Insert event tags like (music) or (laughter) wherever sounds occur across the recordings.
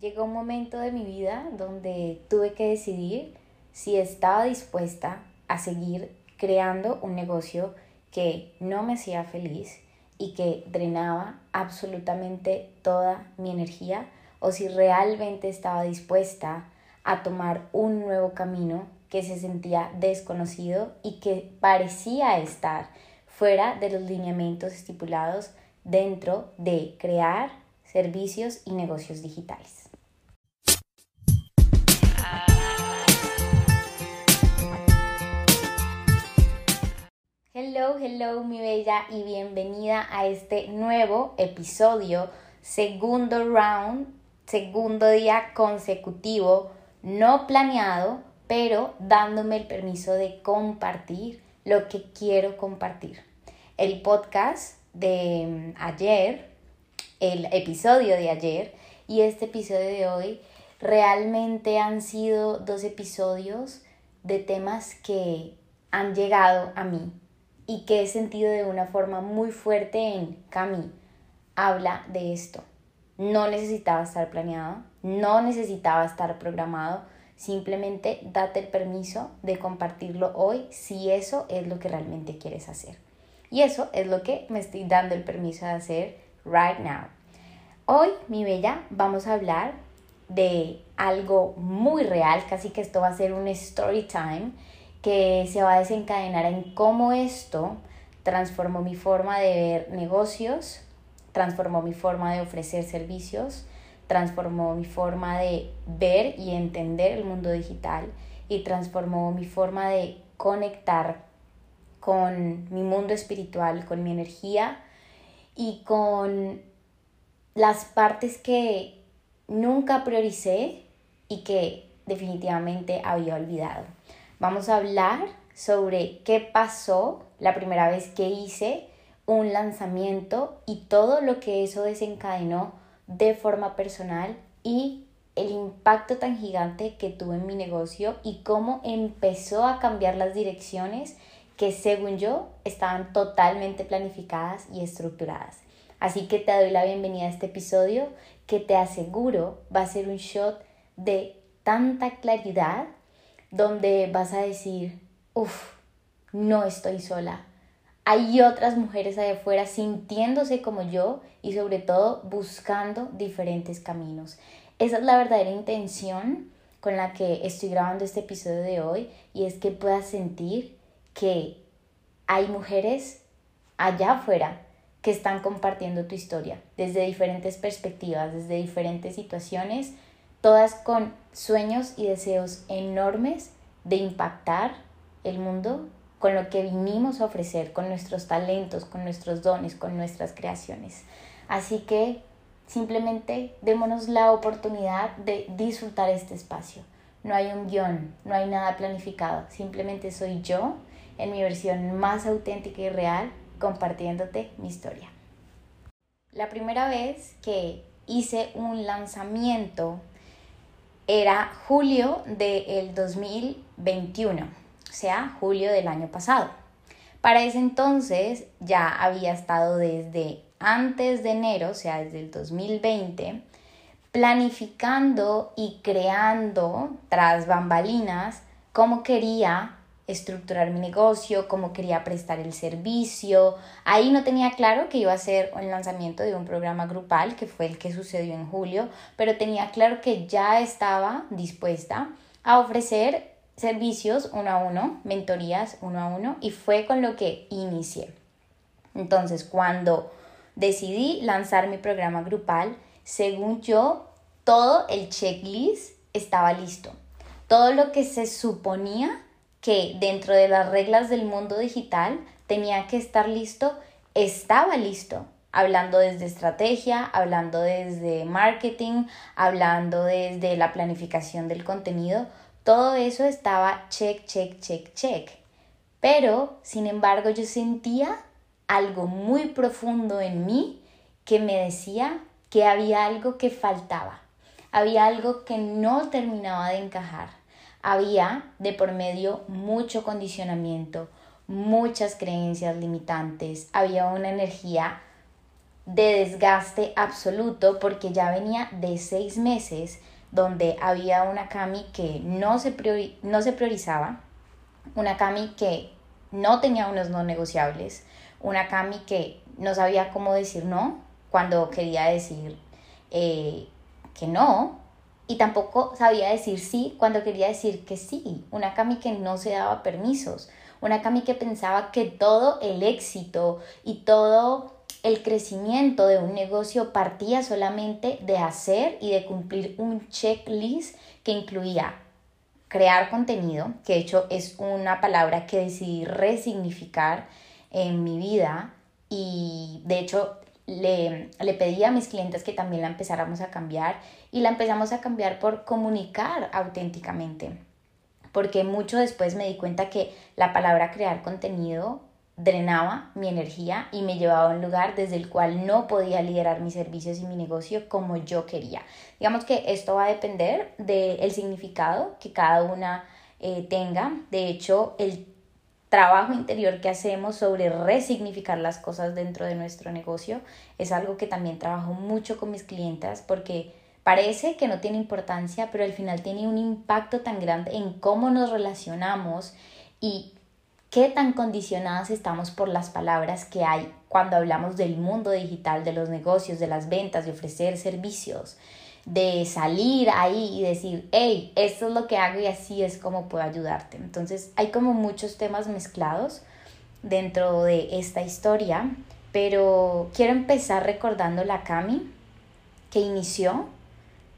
Llegó un momento de mi vida donde tuve que decidir si estaba dispuesta a seguir creando un negocio que no me hacía feliz y que drenaba absolutamente toda mi energía o si realmente estaba dispuesta a tomar un nuevo camino que se sentía desconocido y que parecía estar fuera de los lineamientos estipulados dentro de crear servicios y negocios digitales. Hello, hello mi bella y bienvenida a este nuevo episodio, segundo round, segundo día consecutivo, no planeado, pero dándome el permiso de compartir lo que quiero compartir. El podcast de mm, ayer, el episodio de ayer y este episodio de hoy realmente han sido dos episodios de temas que han llegado a mí y que he sentido de una forma muy fuerte en Cami. Habla de esto. No necesitaba estar planeado, no necesitaba estar programado, simplemente date el permiso de compartirlo hoy si eso es lo que realmente quieres hacer. Y eso es lo que me estoy dando el permiso de hacer right now. Hoy, mi bella, vamos a hablar de algo muy real, casi que esto va a ser un story time que se va a desencadenar en cómo esto transformó mi forma de ver negocios, transformó mi forma de ofrecer servicios, transformó mi forma de ver y entender el mundo digital y transformó mi forma de conectar con mi mundo espiritual, con mi energía y con las partes que nunca prioricé y que definitivamente había olvidado. Vamos a hablar sobre qué pasó la primera vez que hice un lanzamiento y todo lo que eso desencadenó de forma personal y el impacto tan gigante que tuvo en mi negocio y cómo empezó a cambiar las direcciones que según yo estaban totalmente planificadas y estructuradas. Así que te doy la bienvenida a este episodio que te aseguro va a ser un shot de tanta claridad donde vas a decir, uff, no estoy sola. Hay otras mujeres allá afuera sintiéndose como yo y sobre todo buscando diferentes caminos. Esa es la verdadera intención con la que estoy grabando este episodio de hoy y es que puedas sentir que hay mujeres allá afuera que están compartiendo tu historia desde diferentes perspectivas, desde diferentes situaciones, todas con sueños y deseos enormes de impactar el mundo con lo que vinimos a ofrecer, con nuestros talentos, con nuestros dones, con nuestras creaciones. Así que simplemente démonos la oportunidad de disfrutar este espacio. No hay un guion, no hay nada planificado, simplemente soy yo en mi versión más auténtica y real compartiéndote mi historia. La primera vez que hice un lanzamiento era julio del 2021, o sea, julio del año pasado. Para ese entonces ya había estado desde antes de enero, o sea, desde el 2020, planificando y creando tras bambalinas cómo quería estructurar mi negocio, cómo quería prestar el servicio. Ahí no tenía claro que iba a ser un lanzamiento de un programa grupal, que fue el que sucedió en julio, pero tenía claro que ya estaba dispuesta a ofrecer servicios uno a uno, mentorías uno a uno, y fue con lo que inicié. Entonces, cuando decidí lanzar mi programa grupal, según yo, todo el checklist estaba listo. Todo lo que se suponía que dentro de las reglas del mundo digital tenía que estar listo, estaba listo. Hablando desde estrategia, hablando desde marketing, hablando desde la planificación del contenido, todo eso estaba check, check, check, check. Pero, sin embargo, yo sentía algo muy profundo en mí que me decía que había algo que faltaba, había algo que no terminaba de encajar había de por medio mucho condicionamiento, muchas creencias limitantes, había una energía de desgaste absoluto porque ya venía de seis meses donde había una Cami que no se, no se priorizaba, una Cami que no tenía unos no negociables, una Cami que no sabía cómo decir no cuando quería decir eh, que no, y tampoco sabía decir sí cuando quería decir que sí, una Cami que no se daba permisos, una Cami que pensaba que todo el éxito y todo el crecimiento de un negocio partía solamente de hacer y de cumplir un checklist que incluía crear contenido, que de hecho es una palabra que decidí resignificar en mi vida. Y de hecho le, le pedí a mis clientes que también la empezáramos a cambiar y la empezamos a cambiar por comunicar auténticamente. Porque mucho después me di cuenta que la palabra crear contenido drenaba mi energía y me llevaba a un lugar desde el cual no podía liderar mis servicios y mi negocio como yo quería. Digamos que esto va a depender del significado que cada una eh, tenga. De hecho, el trabajo interior que hacemos sobre resignificar las cosas dentro de nuestro negocio es algo que también trabajo mucho con mis clientas porque parece que no tiene importancia, pero al final tiene un impacto tan grande en cómo nos relacionamos y qué tan condicionadas estamos por las palabras que hay cuando hablamos del mundo digital, de los negocios, de las ventas, de ofrecer servicios, de salir ahí y decir, hey, esto es lo que hago y así es como puedo ayudarte. Entonces hay como muchos temas mezclados dentro de esta historia, pero quiero empezar recordando la Cami que inició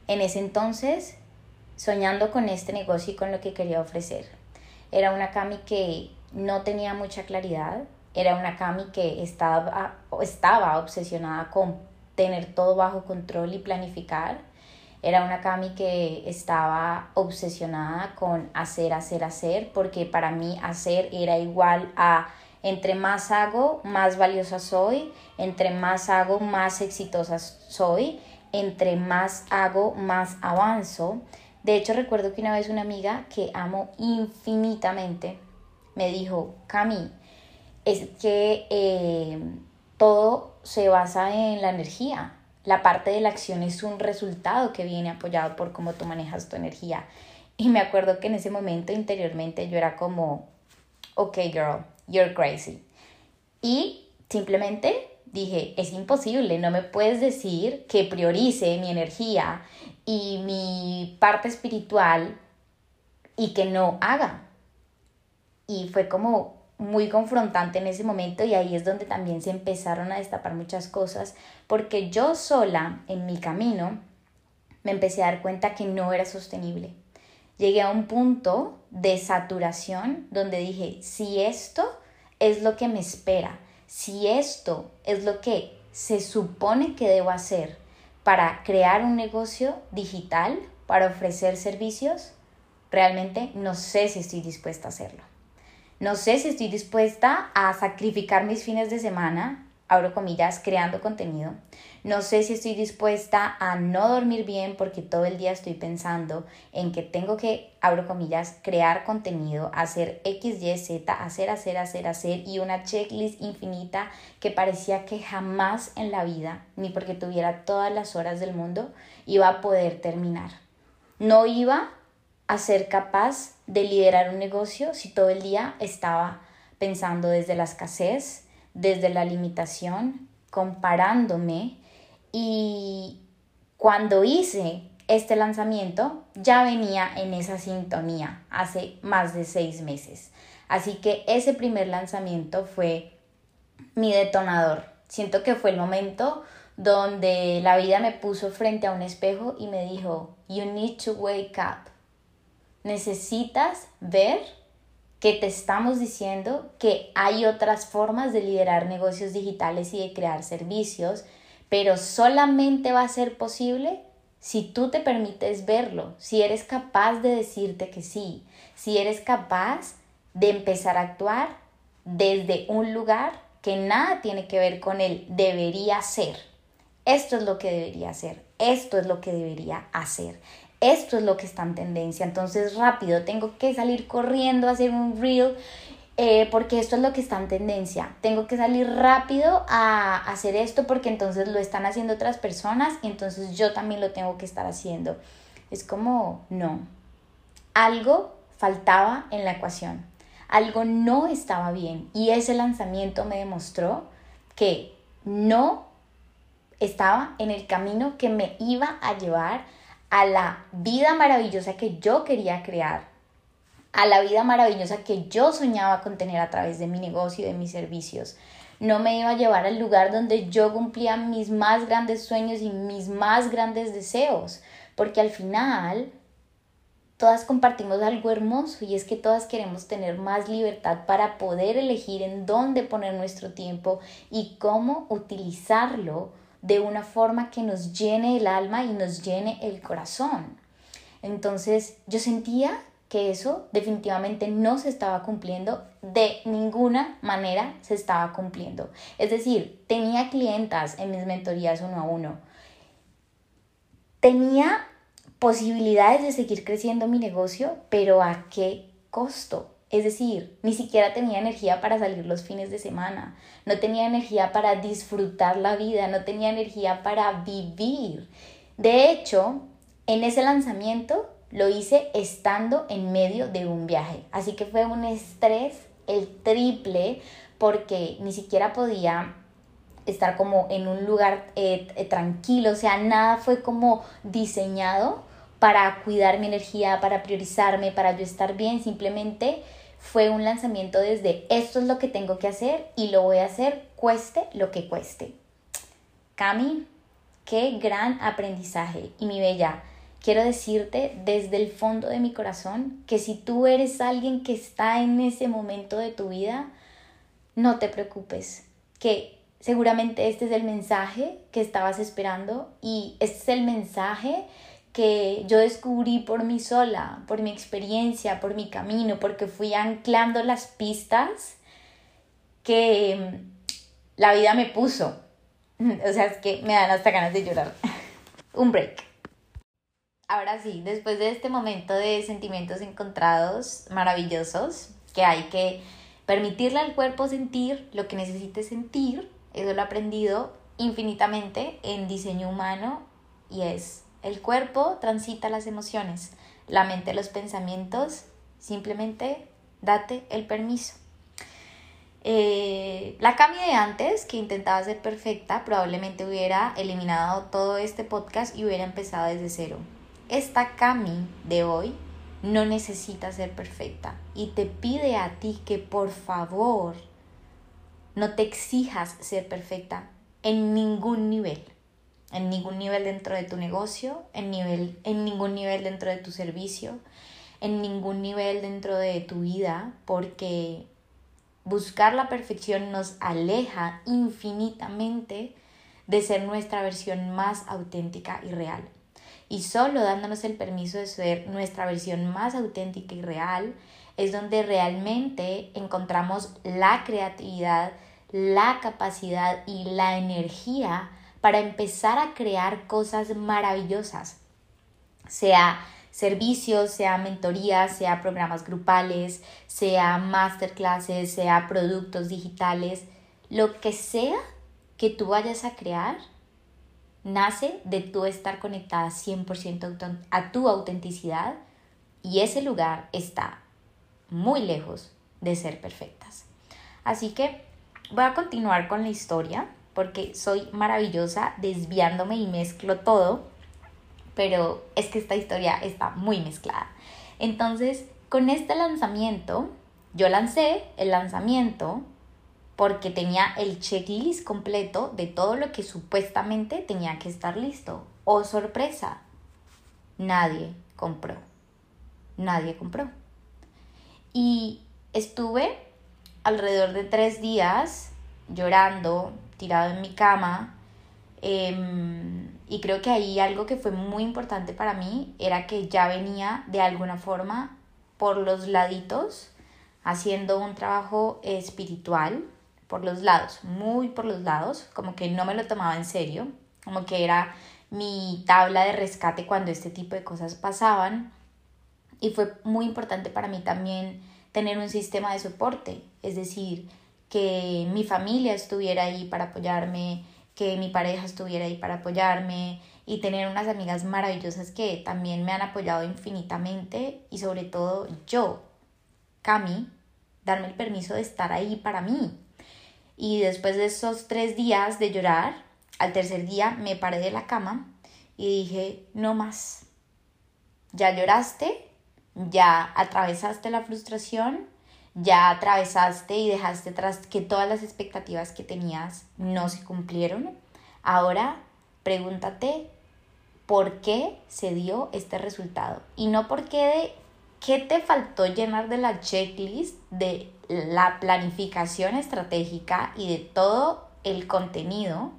en ese entonces soñando con este negocio y con lo que quería ofrecer. Era una Cami que no tenía mucha claridad. Era una Cami que estaba, estaba obsesionada con tener todo bajo control y planificar. Era una Cami que estaba obsesionada con hacer, hacer, hacer, porque para mí hacer era igual a entre más hago, más valiosa soy, entre más hago, más exitosa soy, entre más hago, más avanzo. De hecho, recuerdo que una vez una amiga que amo infinitamente, me dijo, Cami, es que eh, todo se basa en la energía. La parte de la acción es un resultado que viene apoyado por cómo tú manejas tu energía. Y me acuerdo que en ese momento interiormente yo era como, ok girl, you're crazy. Y simplemente dije, es imposible, no me puedes decir que priorice mi energía y mi parte espiritual y que no haga y fue como muy confrontante en ese momento y ahí es donde también se empezaron a destapar muchas cosas porque yo sola en mi camino me empecé a dar cuenta que no era sostenible. Llegué a un punto de saturación donde dije, si esto es lo que me espera, si esto es lo que se supone que debo hacer para crear un negocio digital, para ofrecer servicios, realmente no sé si estoy dispuesta a hacerlo. No sé si estoy dispuesta a sacrificar mis fines de semana, abro comillas, creando contenido. No sé si estoy dispuesta a no dormir bien porque todo el día estoy pensando en que tengo que, abro comillas, crear contenido, hacer X, Y, Z, hacer, hacer, hacer, hacer y una checklist infinita que parecía que jamás en la vida, ni porque tuviera todas las horas del mundo, iba a poder terminar. No iba a ser capaz de liderar un negocio si todo el día estaba pensando desde la escasez, desde la limitación, comparándome y cuando hice este lanzamiento ya venía en esa sintonía hace más de seis meses. Así que ese primer lanzamiento fue mi detonador. Siento que fue el momento donde la vida me puso frente a un espejo y me dijo, you need to wake up necesitas ver que te estamos diciendo que hay otras formas de liderar negocios digitales y de crear servicios, pero solamente va a ser posible si tú te permites verlo, si eres capaz de decirte que sí, si eres capaz de empezar a actuar desde un lugar que nada tiene que ver con el debería ser. Esto es lo que debería hacer, esto es lo que debería hacer esto es lo que está en tendencia, entonces rápido, tengo que salir corriendo a hacer un reel eh, porque esto es lo que está en tendencia. Tengo que salir rápido a hacer esto porque entonces lo están haciendo otras personas y entonces yo también lo tengo que estar haciendo. Es como, no. Algo faltaba en la ecuación. Algo no estaba bien y ese lanzamiento me demostró que no estaba en el camino que me iba a llevar a la vida maravillosa que yo quería crear, a la vida maravillosa que yo soñaba con tener a través de mi negocio y de mis servicios. No me iba a llevar al lugar donde yo cumplía mis más grandes sueños y mis más grandes deseos, porque al final todas compartimos algo hermoso y es que todas queremos tener más libertad para poder elegir en dónde poner nuestro tiempo y cómo utilizarlo de una forma que nos llene el alma y nos llene el corazón. Entonces yo sentía que eso definitivamente no se estaba cumpliendo, de ninguna manera se estaba cumpliendo. Es decir, tenía clientas en mis mentorías uno a uno. Tenía posibilidades de seguir creciendo mi negocio, pero ¿a qué costo? Es decir, ni siquiera tenía energía para salir los fines de semana, no tenía energía para disfrutar la vida, no tenía energía para vivir. De hecho, en ese lanzamiento lo hice estando en medio de un viaje, así que fue un estrés el triple porque ni siquiera podía estar como en un lugar eh, eh, tranquilo, o sea, nada fue como diseñado para cuidar mi energía, para priorizarme, para yo estar bien, simplemente fue un lanzamiento desde esto es lo que tengo que hacer y lo voy a hacer cueste lo que cueste. Cami, qué gran aprendizaje. Y mi bella, quiero decirte desde el fondo de mi corazón que si tú eres alguien que está en ese momento de tu vida, no te preocupes, que seguramente este es el mensaje que estabas esperando y este es el mensaje que yo descubrí por mí sola, por mi experiencia, por mi camino, porque fui anclando las pistas que mm, la vida me puso. (laughs) O sea, es que me dan hasta ganas de llorar. (laughs) Un break. Ahora sí, después de este momento de sentimientos encontrados maravillosos, que hay que permitirle al cuerpo sentir lo que necesite sentir, eso lo he aprendido infinitamente en diseño humano y es el cuerpo transita las emociones, la mente los pensamientos, simplemente date el permiso. Eh, la Cami de antes, que intentaba ser perfecta, probablemente hubiera eliminado todo este podcast y hubiera empezado desde cero. Esta Cami de hoy no necesita ser perfecta y te pide a ti que por favor no te exijas ser perfecta en ningún nivel en ningún nivel dentro de tu negocio, en, nivel, en ningún nivel dentro de tu servicio, en ningún nivel dentro de tu vida, porque buscar la perfección nos aleja infinitamente de ser nuestra versión más auténtica y real. Y solo dándonos el permiso de ser nuestra versión más auténtica y real es donde realmente encontramos la creatividad, la capacidad y la energía para empezar a crear cosas maravillosas, sea servicios, sea mentorías, sea programas grupales, sea masterclasses, sea productos digitales, lo que sea que tú vayas a crear, nace de tú estar conectada 100% a tu autenticidad y ese lugar está muy lejos de ser perfectas. Así que voy a continuar con la historia porque soy maravillosa desviándome y mezclo todo, pero es que esta historia está muy mezclada. Entonces, con este lanzamiento, yo lancé el lanzamiento porque tenía el checklist completo de todo lo que supuestamente tenía que estar listo. Oh, sorpresa, nadie compró. Nadie compró. Y estuve alrededor de tres días llorando, tirado en mi cama. Em, y creo que ahí algo que fue muy importante para mí era que ya venía de alguna forma por los laditos haciendo un trabajo espiritual por los lados, muy por los lados, como que no me lo tomaba en serio, como que era mi tabla de rescate cuando este tipo de cosas pasaban. Y fue muy importante para mí también tener un sistema de soporte, es decir, que mi familia estuviera ahí para apoyarme, que mi pareja estuviera ahí para apoyarme y tener unas amigas maravillosas que también me han apoyado infinitamente y sobre todo yo, Cami, darme el permiso de estar ahí para mí. Y después de esos tres días de llorar, al tercer día me paré de la cama y dije, no más, ya lloraste, ya atravesaste la frustración, ya atravesaste y dejaste atrás que todas las expectativas que tenías no se cumplieron. Ahora pregúntate por qué se dio este resultado. Y no por qué de qué te faltó llenar de la checklist de la planificación estratégica y de todo el contenido,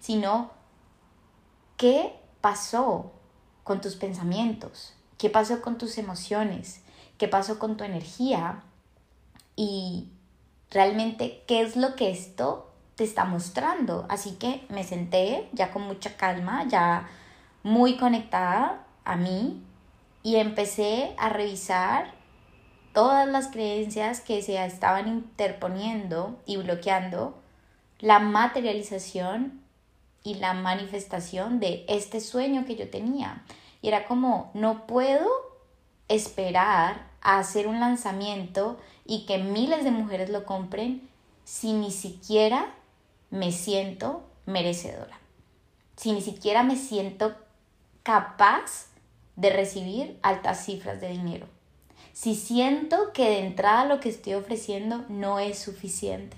sino qué pasó con tus pensamientos, qué pasó con tus emociones, qué pasó con tu energía y realmente qué es lo que esto te está mostrando. Así que me senté ya con mucha calma, ya muy conectada a mí y empecé a revisar todas las creencias que se estaban interponiendo y bloqueando la materialización y la manifestación de este sueño que yo tenía. Y era como, no puedo esperar hacer un lanzamiento y que miles de mujeres lo compren si ni siquiera me siento merecedora, si ni siquiera me siento capaz de recibir altas cifras de dinero, si siento que de entrada lo que estoy ofreciendo no es suficiente.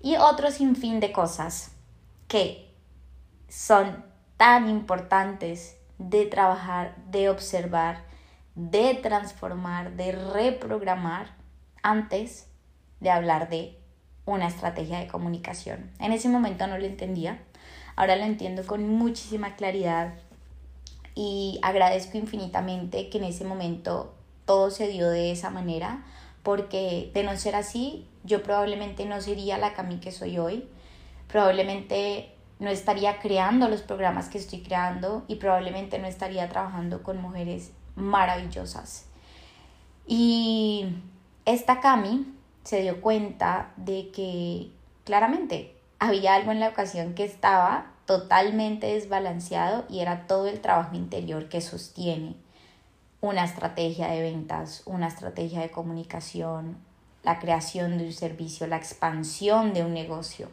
Y otro sinfín de cosas que son tan importantes de trabajar, de observar, de transformar, de reprogramar antes de hablar de una estrategia de comunicación. En ese momento no lo entendía, ahora lo entiendo con muchísima claridad y agradezco infinitamente que en ese momento todo se dio de esa manera, porque de no ser así, yo probablemente no sería la Cami que soy hoy, probablemente no estaría creando los programas que estoy creando y probablemente no estaría trabajando con mujeres maravillosas. Y esta Cami se dio cuenta de que claramente había algo en la ocasión que estaba totalmente desbalanceado y era todo el trabajo interior que sostiene una estrategia de ventas, una estrategia de comunicación, la creación de un servicio, la expansión de un negocio.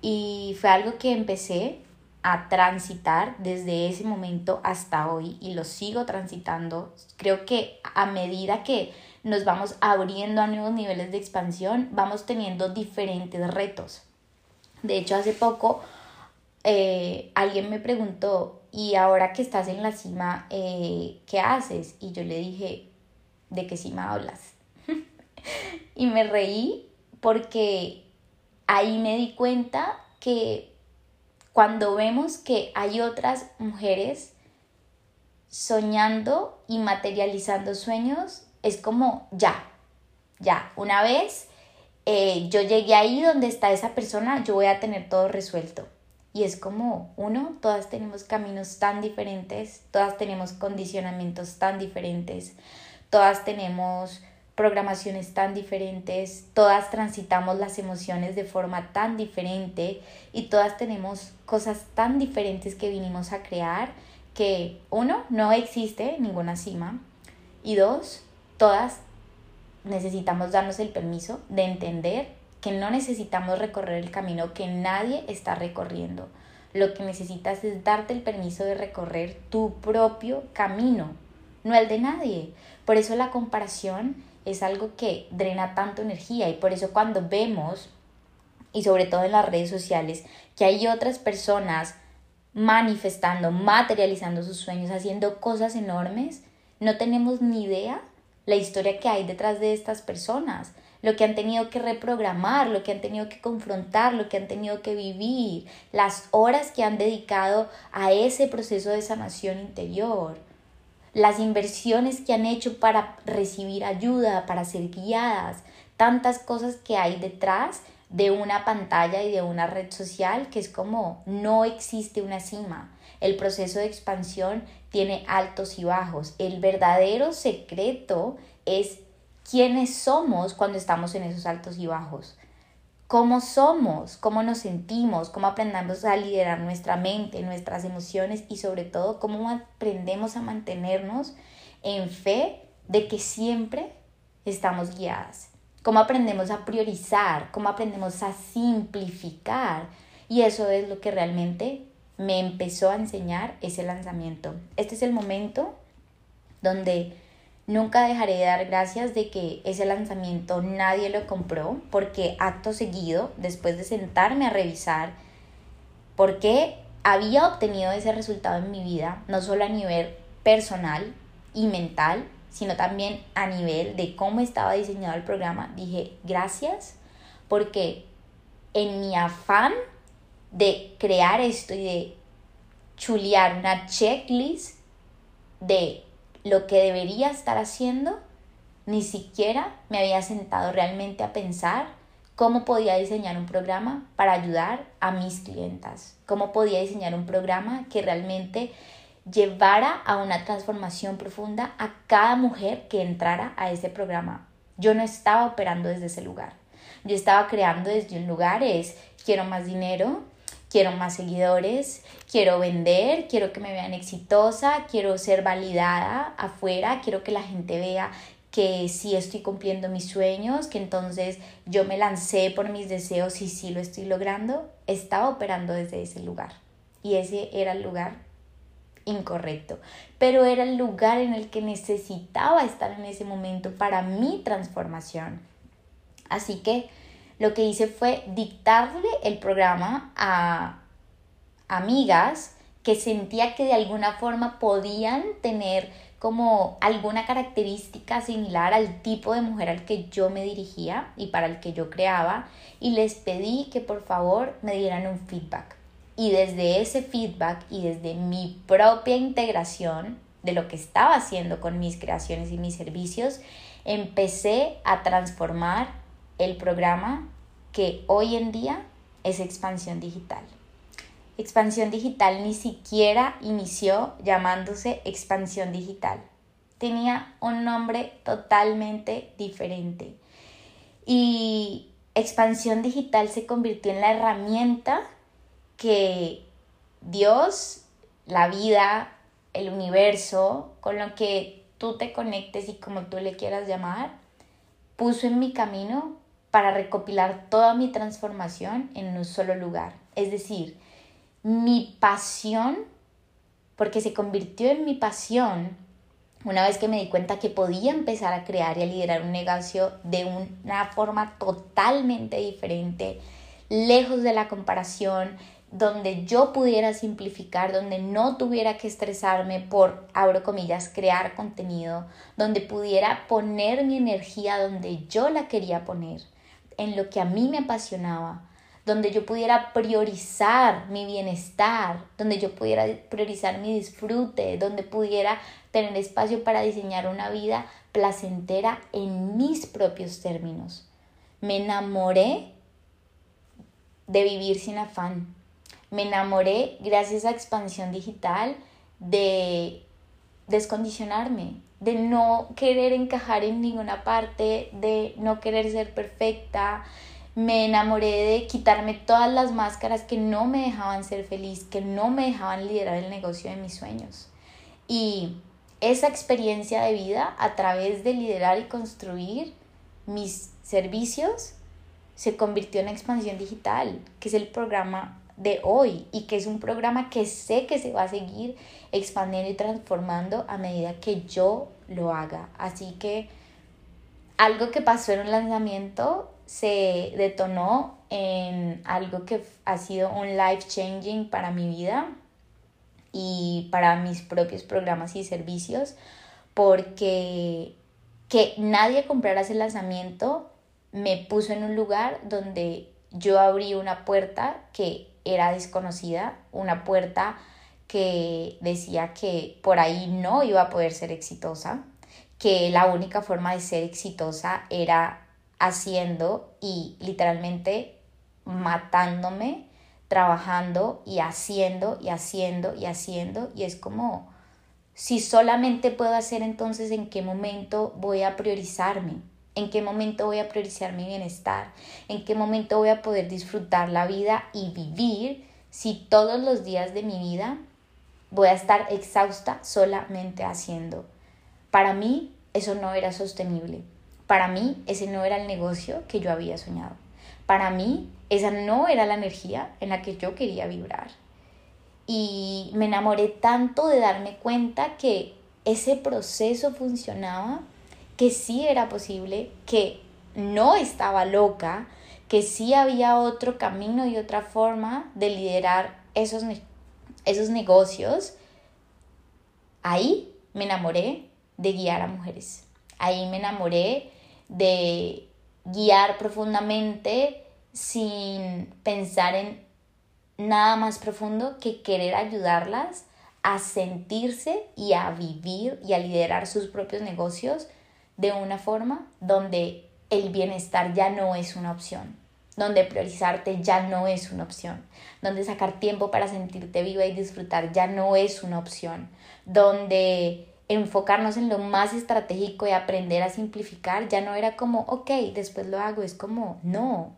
Y fue algo que empecé a transitar desde ese momento hasta hoy y lo sigo transitando. Creo que a medida que nos vamos abriendo a nuevos niveles de expansión, vamos teniendo diferentes retos. De hecho, hace poco eh, alguien me preguntó, ¿y ahora que estás en la cima, eh, qué haces? Y yo le dije, ¿de qué cima hablas? (laughs) y me reí porque ahí me di cuenta que cuando vemos que hay otras mujeres soñando y materializando sueños, es como ya, ya, una vez eh, yo llegué ahí donde está esa persona, yo voy a tener todo resuelto. Y es como, uno, todas tenemos caminos tan diferentes, todas tenemos condicionamientos tan diferentes, todas tenemos programaciones tan diferentes, todas transitamos las emociones de forma tan diferente y todas tenemos cosas tan diferentes que vinimos a crear que uno, no existe ninguna cima y dos, todas necesitamos darnos el permiso de entender que no necesitamos recorrer el camino que nadie está recorriendo. Lo que necesitas es darte el permiso de recorrer tu propio camino, no el de nadie. Por eso la comparación es algo que drena tanto energía y por eso cuando vemos, y sobre todo en las redes sociales, que hay otras personas manifestando, materializando sus sueños, haciendo cosas enormes, no tenemos ni idea la historia que hay detrás de estas personas, lo que han tenido que reprogramar, lo que han tenido que confrontar, lo que han tenido que vivir, las horas que han dedicado a ese proceso de sanación interior las inversiones que han hecho para recibir ayuda, para ser guiadas, tantas cosas que hay detrás de una pantalla y de una red social que es como no existe una cima. El proceso de expansión tiene altos y bajos. El verdadero secreto es quiénes somos cuando estamos en esos altos y bajos. Cómo somos, cómo nos sentimos, cómo aprendemos a liderar nuestra mente, nuestras emociones y sobre todo cómo aprendemos a mantenernos en fe de que siempre estamos guiadas. Cómo aprendemos a priorizar, cómo aprendemos a simplificar. Y eso es lo que realmente me empezó a enseñar ese lanzamiento. Este es el momento donde Nunca dejaré de dar gracias de que ese lanzamiento nadie lo compró porque acto seguido, después de sentarme a revisar por qué había obtenido ese resultado en mi vida, no solo a nivel personal y mental, sino también a nivel de cómo estaba diseñado el programa, dije gracias porque en mi afán de crear esto y de chulear una checklist de lo que debería estar haciendo, ni siquiera me había sentado realmente a pensar cómo podía diseñar un programa para ayudar a mis clientas, cómo podía diseñar un programa que realmente llevara a una transformación profunda a cada mujer que entrara a ese programa. Yo no estaba operando desde ese lugar. Yo estaba creando desde un lugar es quiero más dinero, quiero más seguidores, quiero vender, quiero que me vean exitosa, quiero ser validada afuera, quiero que la gente vea que sí estoy cumpliendo mis sueños, que entonces yo me lancé por mis deseos y sí lo estoy logrando, estaba operando desde ese lugar. Y ese era el lugar incorrecto, pero era el lugar en el que necesitaba estar en ese momento para mi transformación. Así que lo que hice fue dictarle el programa a amigas que sentía que de alguna forma podían tener como alguna característica similar al tipo de mujer al que yo me dirigía y para el que yo creaba y les pedí que por favor me dieran un feedback. Y desde ese feedback y desde mi propia integración de lo que estaba haciendo con mis creaciones y mis servicios, empecé a transformar el programa que hoy en día es expansión digital. Expansión digital ni siquiera inició llamándose expansión digital. Tenía un nombre totalmente diferente. Y expansión digital se convirtió en la herramienta que Dios, la vida, el universo, con lo que tú te conectes y como tú le quieras llamar, puso en mi camino para recopilar toda mi transformación en un solo lugar. Es decir, mi pasión, porque se convirtió en mi pasión una vez que me di cuenta que podía empezar a crear y a liderar un negocio de una forma totalmente diferente, lejos de la comparación, donde yo pudiera simplificar, donde no tuviera que estresarme por, abro comillas, crear contenido, donde pudiera poner mi energía donde yo la quería poner en lo que a mí me apasionaba, donde yo pudiera priorizar mi bienestar, donde yo pudiera priorizar mi disfrute, donde pudiera tener espacio para diseñar una vida placentera en mis propios términos. Me enamoré de vivir sin afán. Me enamoré gracias a expansión digital de descondicionarme, de no querer encajar en ninguna parte, de no querer ser perfecta. Me enamoré de quitarme todas las máscaras que no me dejaban ser feliz, que no me dejaban liderar el negocio de mis sueños. Y esa experiencia de vida a través de liderar y construir mis servicios se convirtió en expansión digital, que es el programa de hoy y que es un programa que sé que se va a seguir expandiendo y transformando a medida que yo lo haga. Así que algo que pasó en un lanzamiento se detonó en algo que ha sido un life changing para mi vida y para mis propios programas y servicios porque que nadie comprara ese lanzamiento me puso en un lugar donde yo abrí una puerta que era desconocida, una puerta que decía que por ahí no iba a poder ser exitosa, que la única forma de ser exitosa era haciendo y literalmente matándome, trabajando y haciendo y haciendo y haciendo. Y es como si solamente puedo hacer entonces en qué momento voy a priorizarme, ¿En qué momento voy a priorizar mi bienestar? ¿En qué momento voy a poder disfrutar la vida y vivir si todos los días de mi vida voy a estar exhausta solamente haciendo? Para mí eso no era sostenible. Para mí ese no era el negocio que yo había soñado. Para mí esa no era la energía en la que yo quería vibrar. Y me enamoré tanto de darme cuenta que ese proceso funcionaba que sí era posible, que no estaba loca, que sí había otro camino y otra forma de liderar esos, esos negocios, ahí me enamoré de guiar a mujeres. Ahí me enamoré de guiar profundamente sin pensar en nada más profundo que querer ayudarlas a sentirse y a vivir y a liderar sus propios negocios de una forma donde el bienestar ya no es una opción, donde priorizarte ya no es una opción, donde sacar tiempo para sentirte viva y disfrutar ya no es una opción, donde enfocarnos en lo más estratégico y aprender a simplificar ya no era como, ok, después lo hago, es como, no,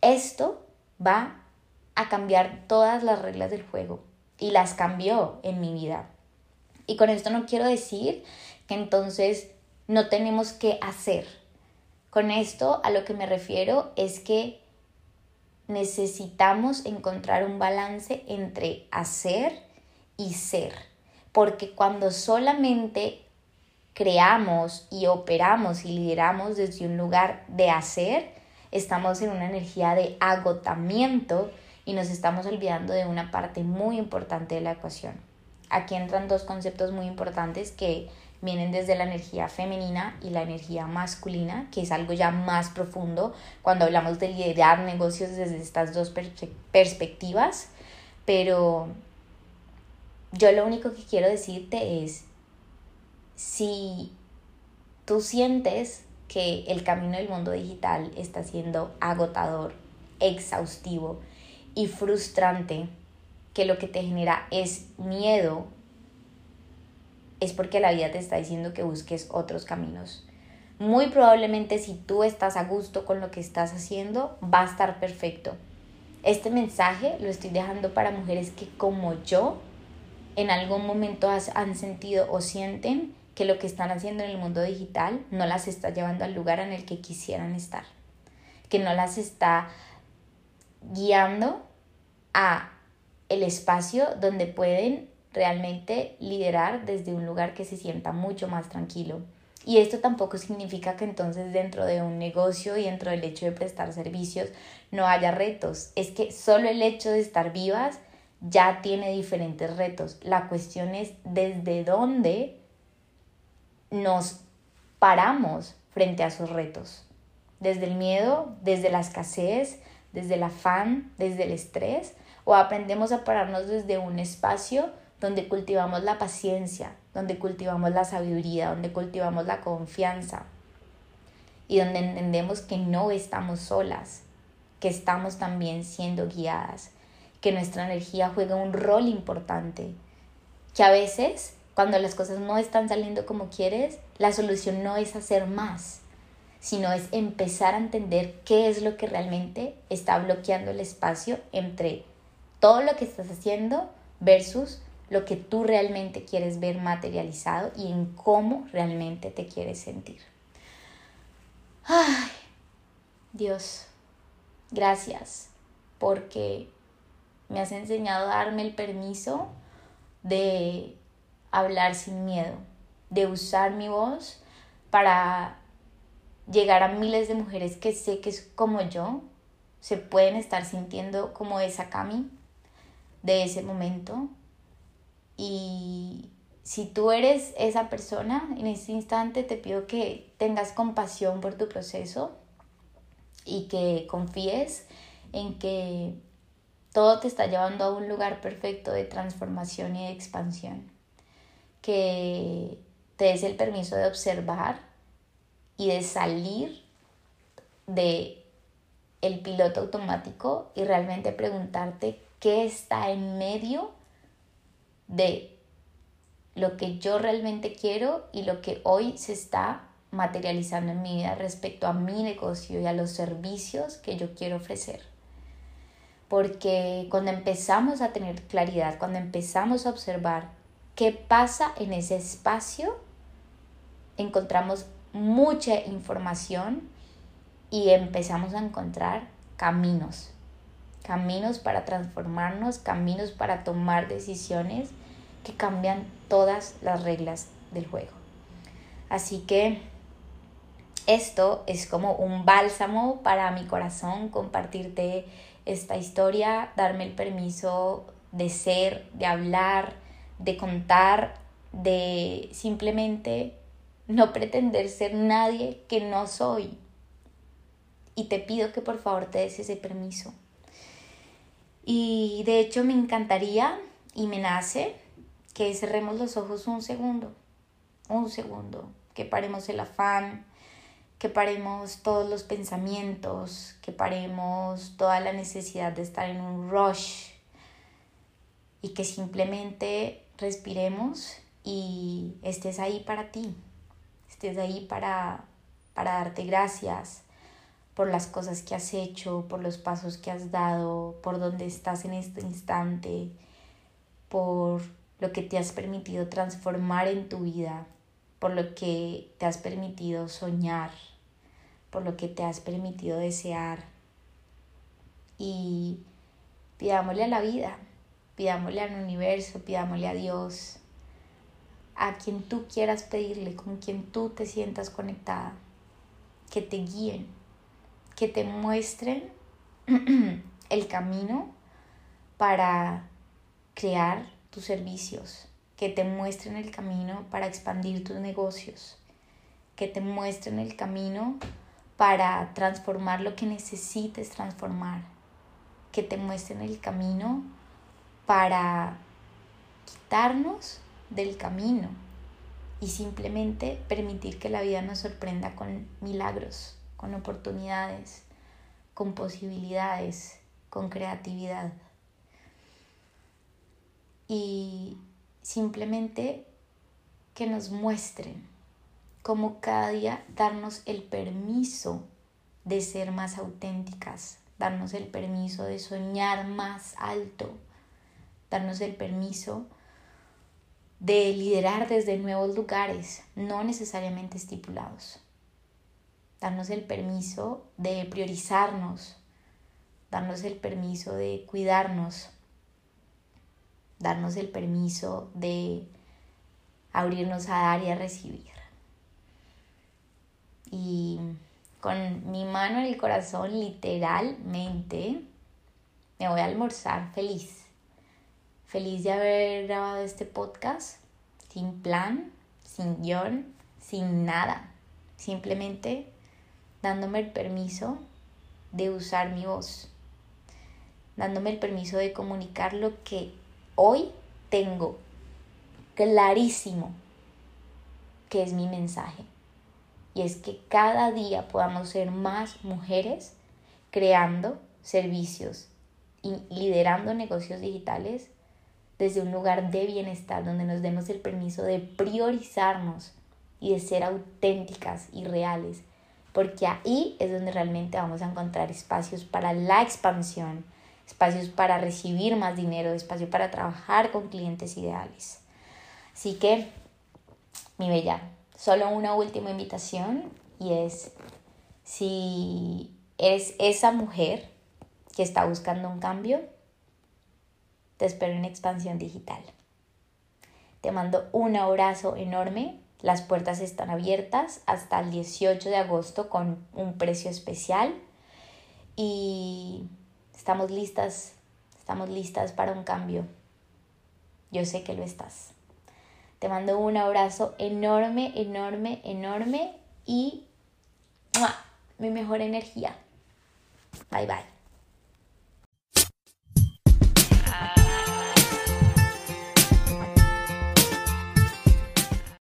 esto va a cambiar todas las reglas del juego y las cambió en mi vida. Y con esto no quiero decir que entonces no tenemos que hacer. Con esto a lo que me refiero es que necesitamos encontrar un balance entre hacer y ser. Porque cuando solamente creamos y operamos y lideramos desde un lugar de hacer, estamos en una energía de agotamiento y nos estamos olvidando de una parte muy importante de la ecuación. Aquí entran dos conceptos muy importantes que vienen desde la energía femenina y la energía masculina, que es algo ya más profundo cuando hablamos de liderar negocios desde estas dos perspectivas, pero yo lo único que quiero decirte es, si tú sientes que el camino del mundo digital está siendo agotador, exhaustivo y frustrante, que lo que te genera es miedo es porque la vida te está diciendo que busques otros caminos. Muy probablemente si tú estás a gusto con lo que estás haciendo, va a estar perfecto. Este mensaje lo estoy dejando para mujeres que como yo en algún momento han sentido o sienten que lo que están haciendo en el mundo digital no las está llevando al lugar en el que quisieran estar, que no las está guiando a el espacio donde pueden realmente liderar desde un lugar que se sienta mucho más tranquilo. Y esto tampoco significa que entonces dentro de un negocio y dentro del hecho de prestar servicios no haya retos. Es que solo el hecho de estar vivas ya tiene diferentes retos. La cuestión es desde dónde nos paramos frente a esos retos. Desde el miedo, desde la escasez, desde el afán, desde el estrés, o aprendemos a pararnos desde un espacio donde cultivamos la paciencia, donde cultivamos la sabiduría, donde cultivamos la confianza y donde entendemos que no estamos solas, que estamos también siendo guiadas, que nuestra energía juega un rol importante, que a veces cuando las cosas no están saliendo como quieres, la solución no es hacer más, sino es empezar a entender qué es lo que realmente está bloqueando el espacio entre todo lo que estás haciendo versus lo que tú realmente quieres ver materializado y en cómo realmente te quieres sentir. Ay, Dios, gracias porque me has enseñado a darme el permiso de hablar sin miedo, de usar mi voz para llegar a miles de mujeres que sé que es como yo, se pueden estar sintiendo como esa Cami de ese momento y si tú eres esa persona, en este instante te pido que tengas compasión por tu proceso y que confíes en que todo te está llevando a un lugar perfecto de transformación y de expansión. Que te des el permiso de observar y de salir de el piloto automático y realmente preguntarte qué está en medio de lo que yo realmente quiero y lo que hoy se está materializando en mi vida respecto a mi negocio y a los servicios que yo quiero ofrecer. Porque cuando empezamos a tener claridad, cuando empezamos a observar qué pasa en ese espacio, encontramos mucha información y empezamos a encontrar caminos, caminos para transformarnos, caminos para tomar decisiones que cambian todas las reglas del juego. Así que esto es como un bálsamo para mi corazón, compartirte esta historia, darme el permiso de ser, de hablar, de contar, de simplemente no pretender ser nadie que no soy. Y te pido que por favor te des ese permiso. Y de hecho me encantaría y me nace que cerremos los ojos un segundo, un segundo, que paremos el afán, que paremos todos los pensamientos, que paremos toda la necesidad de estar en un rush y que simplemente respiremos y estés ahí para ti, estés ahí para, para darte gracias por las cosas que has hecho, por los pasos que has dado, por donde estás en este instante, por lo que te has permitido transformar en tu vida, por lo que te has permitido soñar, por lo que te has permitido desear. Y pidámosle a la vida, pidámosle al universo, pidámosle a Dios, a quien tú quieras pedirle, con quien tú te sientas conectada, que te guíen, que te muestren (clears throat) el camino para crear tus servicios, que te muestren el camino para expandir tus negocios, que te muestren el camino para transformar lo que necesites transformar, que te muestren el camino para quitarnos del camino y simplemente permitir que la vida nos sorprenda con milagros, con oportunidades, con posibilidades, con creatividad. Y simplemente que nos muestren como cada día darnos el permiso de ser más auténticas, darnos el permiso de soñar más alto, darnos el permiso de liderar desde nuevos lugares, no necesariamente estipulados, darnos el permiso de priorizarnos, darnos el permiso de cuidarnos, darnos el permiso de abrirnos a dar y a recibir y con mi mano en el corazón literalmente me voy a almorzar feliz. Feliz de haber grabado este podcast sin plan, sin guion, sin nada. Simplemente dándome el permiso de usar mi voz. Dándome el permiso de comunicar lo que hoy tengo clarísimo que es mi mensaje y es que cada día podamos ser más mujeres creando servicios y liderando negocios digitales desde un lugar de bienestar donde nos demos el permiso de priorizarnos y de ser auténticas y reales, porque ahí es donde realmente vamos a encontrar espacios para la expansión, espacios para recibir más dinero, espacio para trabajar con clientes ideales. Así que, mi bella, solo una última invitación y es si eres esa mujer que está buscando un cambio, te espero en Expansión Digital. Te mando un abrazo enorme. Las puertas están abiertas hasta el 18 de agosto con un precio especial y estamos listas, estamos listas para un cambio. Yo sé que lo estás. Te mando un abrazo enorme, enorme, enorme y mi mejor energía. Bye bye.